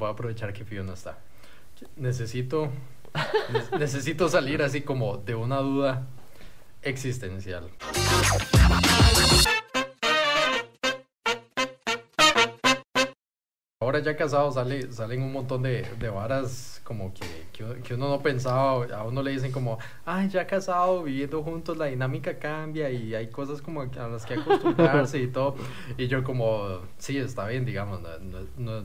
voy a aprovechar que Fío no está. Necesito, necesito salir así como de una duda existencial. Ahora ya casado sale, salen un montón de, de varas como que, que, uno no pensaba, a uno le dicen como, ay, ya casado, viviendo juntos, la dinámica cambia y hay cosas como a las que acostumbrarse y todo. Y yo como, sí, está bien, digamos, no,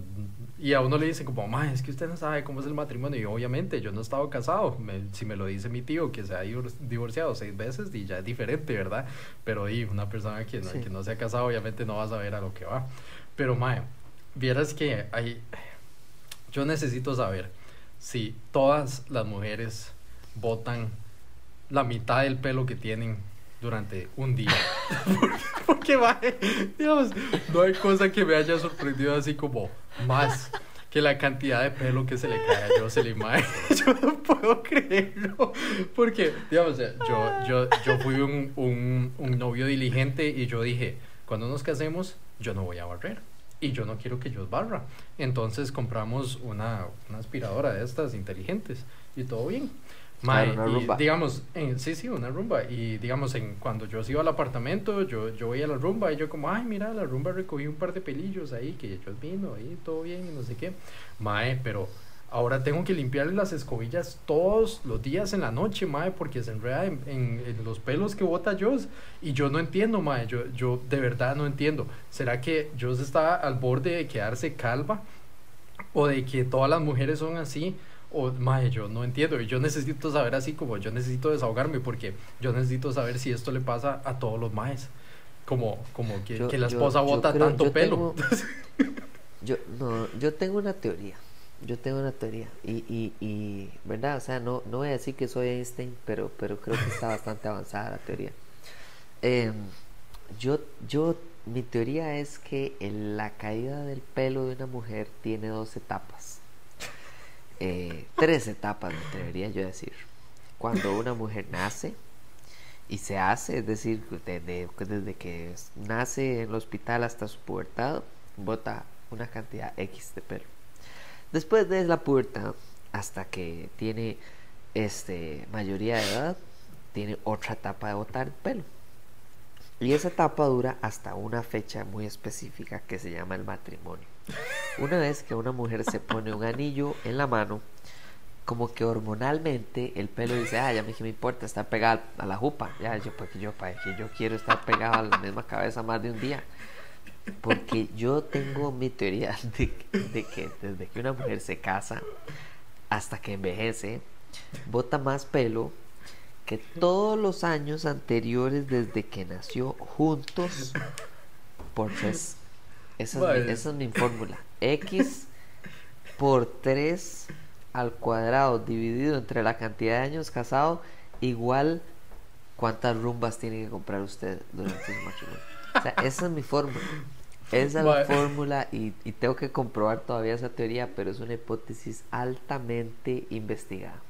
y a uno le dicen como, ma, es que usted no sabe cómo es el matrimonio. Y obviamente yo no he estado casado, si me lo dice mi tío que se ha divorciado seis veces y ya es diferente, ¿verdad? Pero y una persona que no, que no se ha casado obviamente no va a saber a lo que va. Pero, ma, vieras que hay, yo necesito saber si todas las mujeres botan la mitad del pelo que tienen durante un día. porque, Dios, no hay cosa que me haya sorprendido así como más que la cantidad de pelo que se le cae a Jocelyn Mae. Yo no puedo creerlo. Porque, digamos, yo, yo, yo fui un, un, un novio diligente y yo dije, cuando nos casemos, yo no voy a barrer y yo no quiero que yo barra. Entonces compramos una, una aspiradora de estas inteligentes y todo bien. y, digamos, en, sí, sí, una rumba. Y digamos, en, cuando yo iba al apartamento, yo, yo veía la rumba y yo como, ay, mira, la rumba recogí un par de pelillos ahí, que ellos vino ahí, todo bien y no sé qué. Mae, pero Ahora tengo que limpiarle las escobillas todos los días en la noche, mae, porque se enreda en, en, los pelos que bota Joss. Y yo no entiendo, mae, yo, yo de verdad no entiendo. ¿Será que Joss está al borde de quedarse calva? ¿O de que todas las mujeres son así? O, mae, yo no entiendo. Y yo necesito saber así como yo necesito desahogarme porque yo necesito saber si esto le pasa a todos los maes. Como, como que, que la esposa bota tanto pelo. yo, no, yo tengo una teoría yo tengo una teoría y, y, y, ¿verdad? O sea, no, no voy a decir que soy Einstein, pero, pero creo que está bastante avanzada la teoría. Em, yo, yo, mi teoría es que la caída del pelo de una mujer tiene dos etapas. Eh, tres etapas, me atrevería yo a decir. Cuando una mujer nace y se hace, es decir, desde, desde que nace en el hospital hasta su pubertad, bota una cantidad X de pelo Después de la puerta hasta que tiene este, mayoría de edad, tiene otra etapa de botar el pelo. Y esa etapa dura hasta una fecha muy específica que se llama el matrimonio. Una vez que una mujer se pone un anillo en la mano, como que hormonalmente el pelo dice, ah, ya me, me importa estar pegado a la jupa, ya, yo, porque yo, para que yo quiero estar pegado a la misma cabeza más de un día. Porque yo tengo mi teoría de, que desde que una mujer se casa hasta que envejece, bota más pelo que todos los años anteriores desde que nació juntos por tres. Esa, es, mi, fórmula. X por 3 al cuadrado dividido entre la cantidad de años casado igual cuántas rumbas tiene que comprar usted durante su matrimonio. O sea, esa es mi fórmula. Esa es la fórmula y, tengo que comprobar todavía esa teoría, pero es una hipótesis altamente investigada.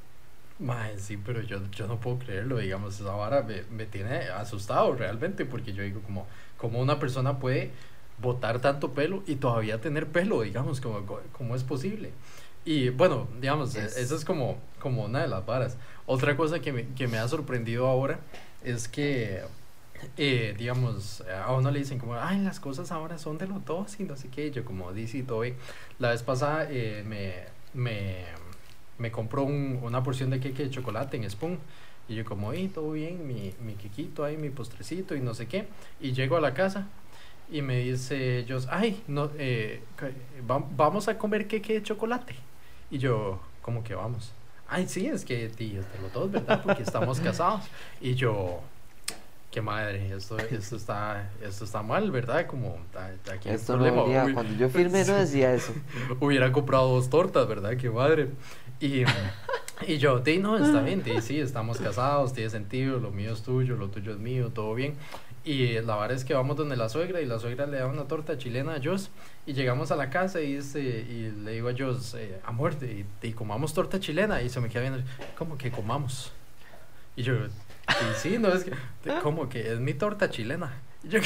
sí, pero yo, yo no puedo creerlo, digamos, esa vara me, me, tiene asustado realmente, porque yo digo como, como una persona puede botar tanto pelo y todavía tener pelo, digamos, como, como es posible. Y bueno, digamos, es... esa es como, como una de las varas. Otra cosa que me, que me ha sorprendido ahora es que eh, digamos, a uno le dicen como, ay, las cosas ahora son de los dos y no sé qué. Yo como dice todo la vez pasada eh, me, me, me compró un, una porción de queque de chocolate en Spoon. Y yo como, y todo bien, mi, mi quequito ahí, mi postrecito y no sé qué. Y llego a la casa y me dice ellos, ay, no, eh, vamos a comer queque de chocolate. Y yo, como que vamos? Ay, sí, es que tío, de los dos, ¿verdad? Porque estamos casados. Y yo, qué madre, esto, esto, está, esto está mal, ¿verdad? Como aquí esto problema. No cuando yo firmé no decía eso. Hubiera comprado dos tortas, ¿verdad? Qué madre. Y, y yo, di, no, está bien, di, sí, estamos casados, tiene sentido, lo mío es tuyo, lo tuyo es mío, todo bien. Y la verdad es que vamos donde la suegra y la suegra le da una torta chilena a Jos y llegamos a la casa y, dice, y le digo a Jos, eh, amor, y comamos torta chilena y se me queda viendo, ¿cómo que comamos? Y yo, y sí, no es que, como que es mi torta chilena. Yo,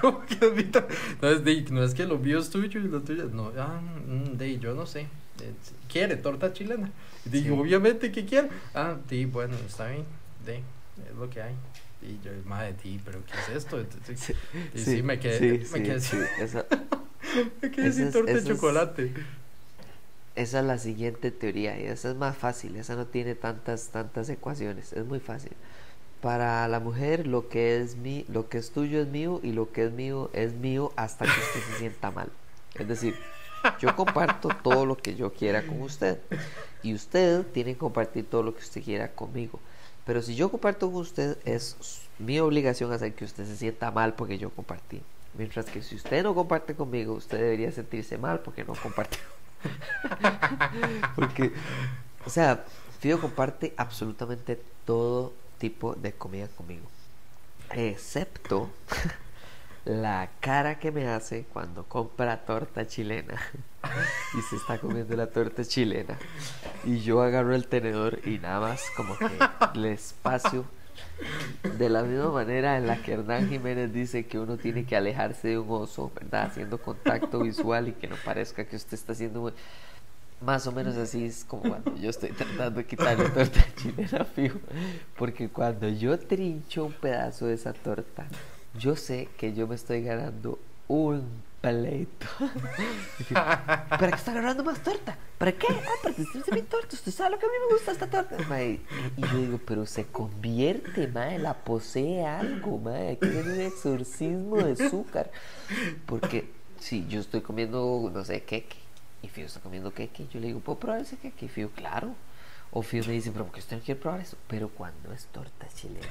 ¿cómo que es mi torta? No es, de, no es que lo mío es tuyo y lo tuyo, no, ah, mm, de, yo no sé. ¿quiere torta chilena? Y digo, obviamente que quiero. Ah, sí, bueno, está bien, de, es lo que hay. Y yo, madre, ti, pero ¿qué es esto? y sí, me quedé, me quedé, sí, esa, me quedé sin torta de chocolate. esa es la siguiente teoría y esa es más fácil, esa no tiene tantas, tantas ecuaciones, es muy fácil. Para la mujer lo que es mi, lo que es tuyo es mío y lo que es mío es mío hasta que usted se sienta mal. Es decir, yo comparto todo lo que yo quiera con usted y usted tiene que compartir todo lo que usted quiera conmigo. Pero si yo comparto con usted, es mi obligación hacer que usted se sienta mal porque yo compartí. Mientras que si usted no comparte conmigo, usted debería sentirse mal porque no compartió. porque, o sea, Fido comparte absolutamente todo tipo de comida conmigo. Excepto la cara que me hace cuando compra torta chilena y se está comiendo la torta chilena y yo agarro el tenedor y nada más como que le espacio de la misma manera en la que Hernán Jiménez dice que uno tiene que alejarse de un oso, ¿verdad? Haciendo contacto visual y que no parezca que usted está haciendo más o menos así es como cuando yo estoy tratando de quitarle torta chilena fijo, porque cuando yo trincho un pedazo de esa torta yo sé que yo me estoy ganando un pleito. ¿Para qué está agarrando más torta? ¿Para qué? Ah, para usted mi torta. Usted sabe lo que a mí me gusta esta torta. y yo digo, pero se convierte, mae, la posee algo, mae. Hay un exorcismo de azúcar. Porque si yo estoy comiendo, no sé, queque, y Fío está comiendo queque, yo le digo, ¿puedo probar ese queque? Y Fío, claro. O Fío me dice, pero ¿por qué usted no quiere probar eso? Pero cuando es torta chilena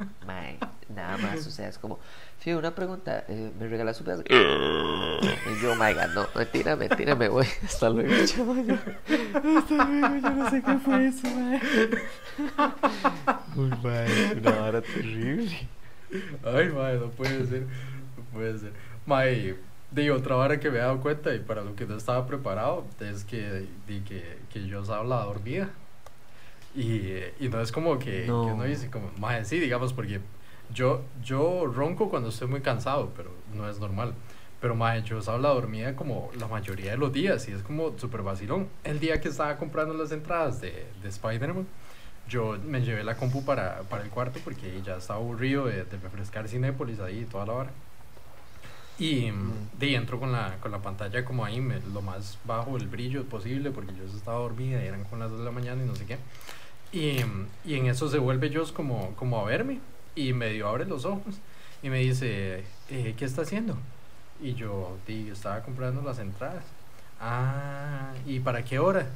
Mae, nada más, o sea, es como, sí, una pregunta, eh, ¿me regalas su pedazo? Y yo, my God, no, mentira, mentira, me voy. Hasta luego, chaval. Hasta luego, yo no sé qué fue eso, mae. Uy, mae, una hora terrible. Ay, mae, no puede ser, no puede ser. Mae, de otra hora que me he dado cuenta y para lo que no estaba preparado es que, di que, que yo habla dormida. Y, y no es como que, no. que uno dice como, más sí, digamos, porque yo, yo ronco cuando estoy muy cansado, pero no es normal. Pero más yo usaba la dormida como la mayoría de los días y es como súper vacilón. El día que estaba comprando las entradas de, de Spider-Man, yo me llevé la compu para, para el cuarto porque ya estaba aburrido de, de refrescar Cinépolis ahí toda la hora. Y mm. de entro con la, con la pantalla como ahí, me, lo más bajo el brillo posible porque yo estaba dormida y eran con las 2 de la mañana y no sé qué. Y, y, en eso se vuelve Joss como, como a verme y medio abre los ojos y me dice, eh, ¿qué está haciendo? Y yo, digo, estaba comprando las entradas. Ah, ¿y para qué hora?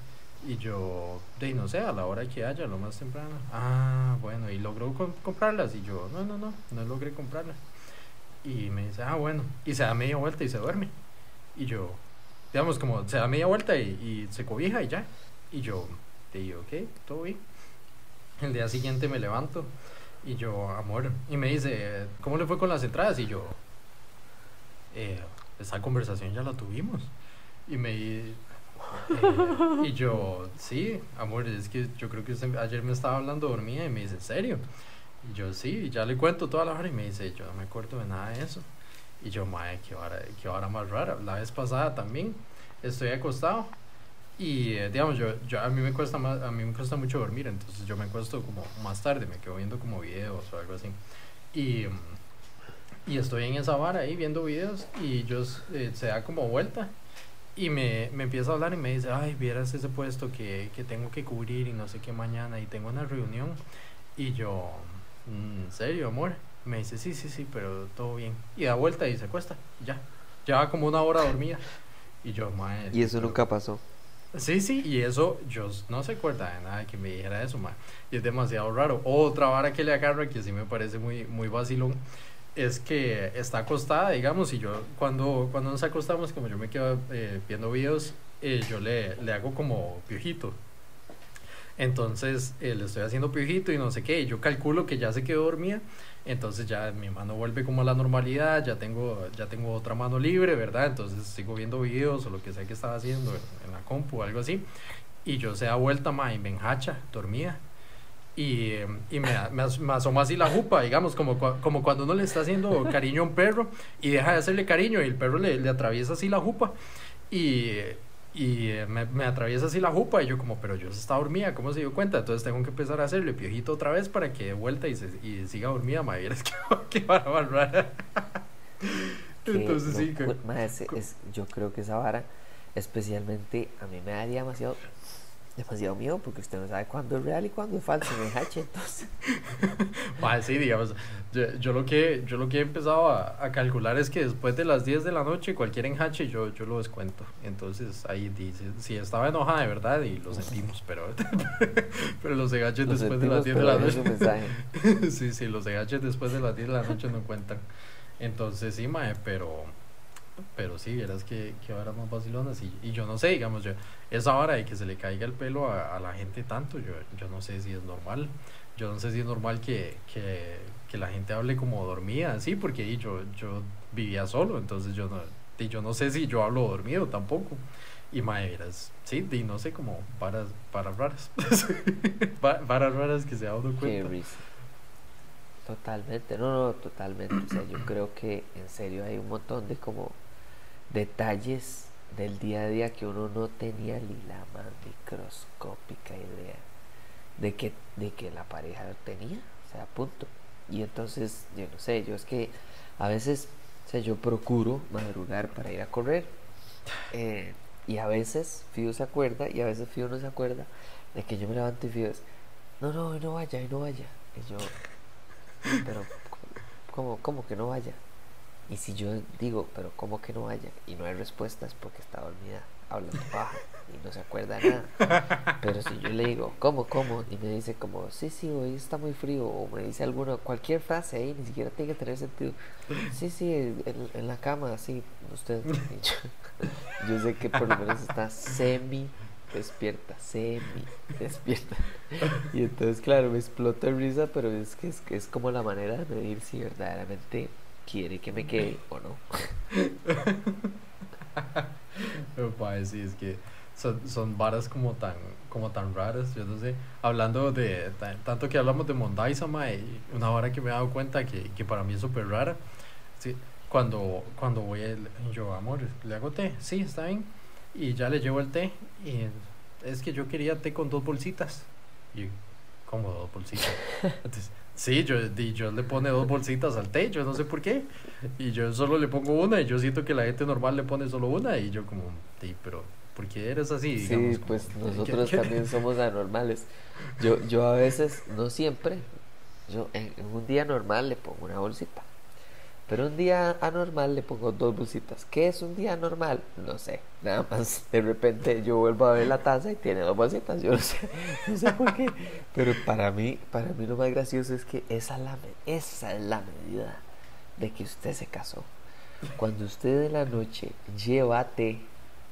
Y yo, de no sé, a la hora que haya, lo más temprano. Ah, bueno, ¿y logró comprarlas? Y yo, no, no, no, no logré comprarlas. Y me dice, ah, bueno, y se da media vuelta y se duerme. Y yo, digamos, como se da media vuelta y, se cobija y ya. Y yo, te digo, ok, todo bien. El día siguiente me levanto y yo, amor, y me dice, ¿cómo le fue con las entradas? Y yo, eh, esa conversación ya la tuvimos. Y me eh, y yo, sí, amor, es que yo creo que usted ayer me estaba hablando dormida y me dice, ¿en serio? Yo, sí, ya le cuento toda la hora y me dice, yo no me acuerdo de nada de eso. Y yo, madre, qué hora, qué hora más rara. La vez pasada también estoy acostado y eh, digamos, yo, yo, a mí me cuesta más, a mí me cuesta mucho dormir, entonces yo me acuesto como más tarde, me quedo viendo como videos o algo así. Y, y estoy en esa vara ahí viendo videos y yo eh, se da como vuelta y me, me empieza a hablar y me dice, ay, vieras ese puesto que, que tengo que cubrir y no sé qué mañana y tengo una reunión. Y yo, mm, ¿en serio, amor? Me dice, sí, sí, sí, pero todo bien. Y da vuelta y se acuesta, ya. Lleva como una hora dormida. Y yo, madre. Y eso nunca pasó. Sí, sí, y eso, yo no se acuerda de nada que me dijera eso, ma. Y es demasiado raro. Otra vara que le agarro, que sí me parece muy, muy vacilón, es que está acostada, digamos, y yo cuando, cuando nos acostamos, como yo me quedo eh, viendo videos, eh, yo le, le hago como piojito. Entonces eh, le estoy haciendo piojito y no sé qué, y yo calculo que ya se quedó dormida entonces ya mi mano vuelve como a la normalidad, ya tengo, ya tengo otra mano libre, ¿verdad? Entonces sigo viendo videos o lo que sea que estaba haciendo en, la compu o algo así. Y yo se da vuelta, ma, y me enhacha, dormía. Y, y me, me, me, asoma así la jupa, digamos, como, como cuando uno le está haciendo cariño a un perro y deja de hacerle cariño y el perro le, le atraviesa así la jupa. Y, Y eh, me, me, atraviesa así la jupa y yo como, pero yo estaba dormida, ¿cómo se dio cuenta? Entonces tengo que empezar a hacerle piojito otra vez para que de vuelta y, se, y siga dormida, madre. Es que rara. Entonces sí. Que, es, yo creo que esa vara, especialmente, a mí me daría demasiado demasiado miedo porque usted no sabe cuándo es real y cuándo es falso en el hache, entonces. sí, digamos, yo, lo que, yo lo que he empezado a, a, calcular es que después de las 10 de la noche cualquier enjache yo, yo lo descuento. Entonces ahí dice, si estaba enojada de verdad y lo sentimos, pero, pero los enjaches después de las 10 de la noche. sí, sí, los enjaches después de las 10 de la noche no cuentan. Entonces sí, mae, pero pero sí, verás que, que ahora más vacilonas y, y yo no sé, digamos, yo, esa hora de que se le caiga el pelo a, a, la gente tanto, yo, yo no sé si es normal, yo no sé si es normal que, que, que la gente hable como dormida, sí, porque yo, yo vivía solo, entonces yo no, y yo no sé si yo hablo dormido tampoco. Y mae, verás, sí, y no sé, como varas, varas raras, varas raras que se ha dado cuenta. Totalmente, no, no, totalmente. O sea, yo creo que en serio hay un montón de como detalles del día a día que uno no tenía ni la más microscópica idea de que, de que la pareja tenía, o sea, punto. Y entonces, yo no sé, yo es que a veces, o sea, yo procuro madrugar para ir a correr. Eh, y a veces Fío se acuerda y a veces Fío no se acuerda de que yo me levanto y Fío es, no, no, no vaya, no vaya. Y yo, pero, ¿cómo, cómo que no vaya? Y si yo digo, pero ¿cómo que no vaya? Y no hay respuestas porque está dormida, hablando baja y no se acuerda nada. Pero si yo le digo, ¿cómo, cómo? Y me dice como, sí, sí, hoy está muy frío. O me dice alguna, cualquier frase ahí, ni siquiera tiene que tener sentido. Sí, sí, en, en la cama, así, usted. Yo, yo sé que por lo menos está semi despierta, semi despierta. Y entonces, claro, me explota risa, pero es que es, es como la manera de medir si verdaderamente quiere que me quede o no. Pero sí, es que son, son varas como tan, como tan raras, yo no sé. Hablando de, tanto que hablamos de Mondaisama, una vara que me he dado cuenta que, que para mí es súper rara. Sí, cuando, cuando voy, el, yo, amor, ¿le hago té? Sí, está bien. Y ya le llevo el té. Y es que yo quería té con dos bolsitas. Y, ¿cómo dos bolsitas? Entonces, Sí, yo, yo le pone dos bolsitas al té, yo no sé por qué. Y yo solo le pongo una y yo siento que la gente normal le pone solo una y yo como, sí, pero ¿por qué eres así? sí, pues nosotros también somos anormales. Yo, yo a veces, no siempre, yo en un día normal le pongo una bolsita. Pero un día anormal le pongo dos bolsitas. ¿Qué es un día normal? No sé. Nada más de repente yo vuelvo a ver la taza y tiene dos bolsitas. Yo no sé, no sé por qué. Pero para mí, para mí lo más gracioso es que esa, la, esa es la medida de que usted se casó. Cuando usted de la noche lleva té,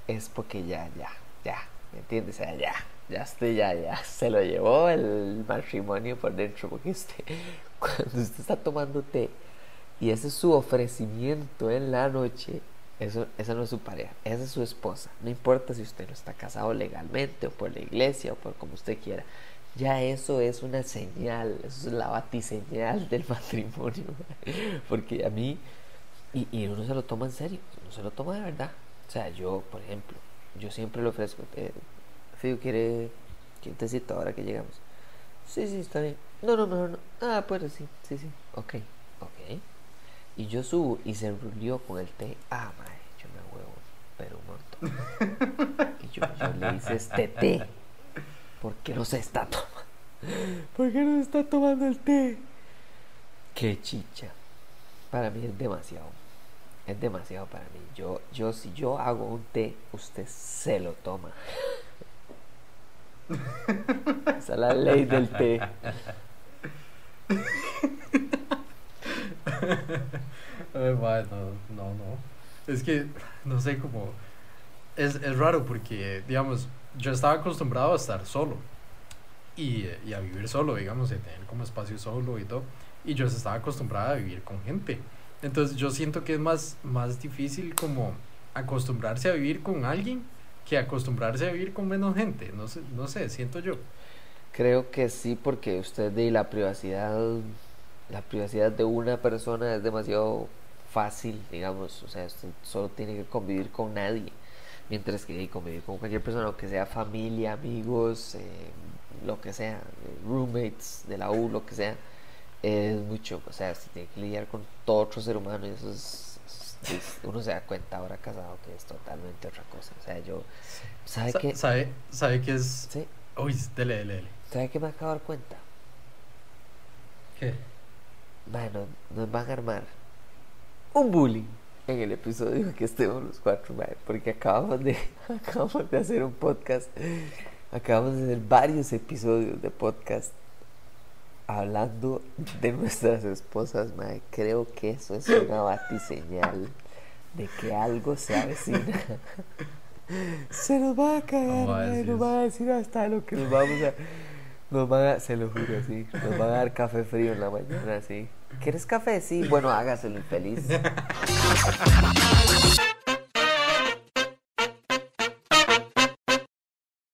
es porque ya, ya, ya. ¿Me entiendes? O sea, ya, ya usted ya, ya se lo llevó el matrimonio por dentro. Porque usted, cuando usted está tomando té, y ese es su ofrecimiento en la noche, eso, esa no es su pareja, esa es su esposa. No importa si usted no está casado legalmente o por la iglesia o por como usted quiera. Ya eso es una señal, eso es la batiseñal del matrimonio. Porque a mí, y, y uno se lo toma en serio, uno se lo toma de verdad. O sea, yo, por ejemplo, yo siempre le ofrezco, eh, Fido, ¿quiere, quiere tecito ahora que llegamos? Sí, sí, está bien. No, no, mejor no. Ah, pues sí, sí, sí. Ok. Y yo subo y se rulió con el té. Ah, madre, yo me huevo, pero un montón. Y yo, yo le hice este té. ¿Por qué no se está tomando? ¿Por qué no se está tomando el té? Qué chicha. Para mí es demasiado. Es demasiado para mí. Yo, yo, si yo hago un té, usted se lo toma. Esa es la ley del té. no, no, no. Es que, no sé cómo. Es, es raro porque, digamos, yo estaba acostumbrado a estar solo y, y, a vivir solo, digamos, y tener como espacio solo y todo. Y yo estaba acostumbrada a vivir con gente. Entonces yo siento que es más, más difícil como acostumbrarse a vivir con alguien que acostumbrarse a vivir con menos gente. No sé, no sé, siento yo. Creo que sí, porque usted de la privacidad la privacidad de una persona es demasiado fácil, digamos, o sea, usted solo tiene que convivir con nadie. Mientras que convivir con cualquier persona, aunque sea familia, amigos, eh, lo que sea, roommates de la U, lo que sea, es mucho, o sea, si tiene que lidiar con todo otro ser humano y eso es, uno se da cuenta ahora casado que es totalmente otra cosa. O sea, yo, ¿sabe qué? ¿Sabe, sabe qué es? Sí. Uy, dele, dele, dele. ¿Sabe qué me acabo de dar cuenta? ¿Qué? Bueno, nos van a armar un bullying en el episodio que estemos los cuatro, porque acabamos de, acabamos de hacer un podcast, acabamos de hacer varios episodios de podcast hablando de nuestras esposas, madre. Creo que eso es una batiseñal de que algo se avecina. se nos va a cagar, madre, nos va a decir hasta lo que nos vamos a... Nos van a, se lo juro, sí. Nos van a dar café frío en la mañana, sí. ¿Quieres café? Sí. Bueno, hágaselo infeliz.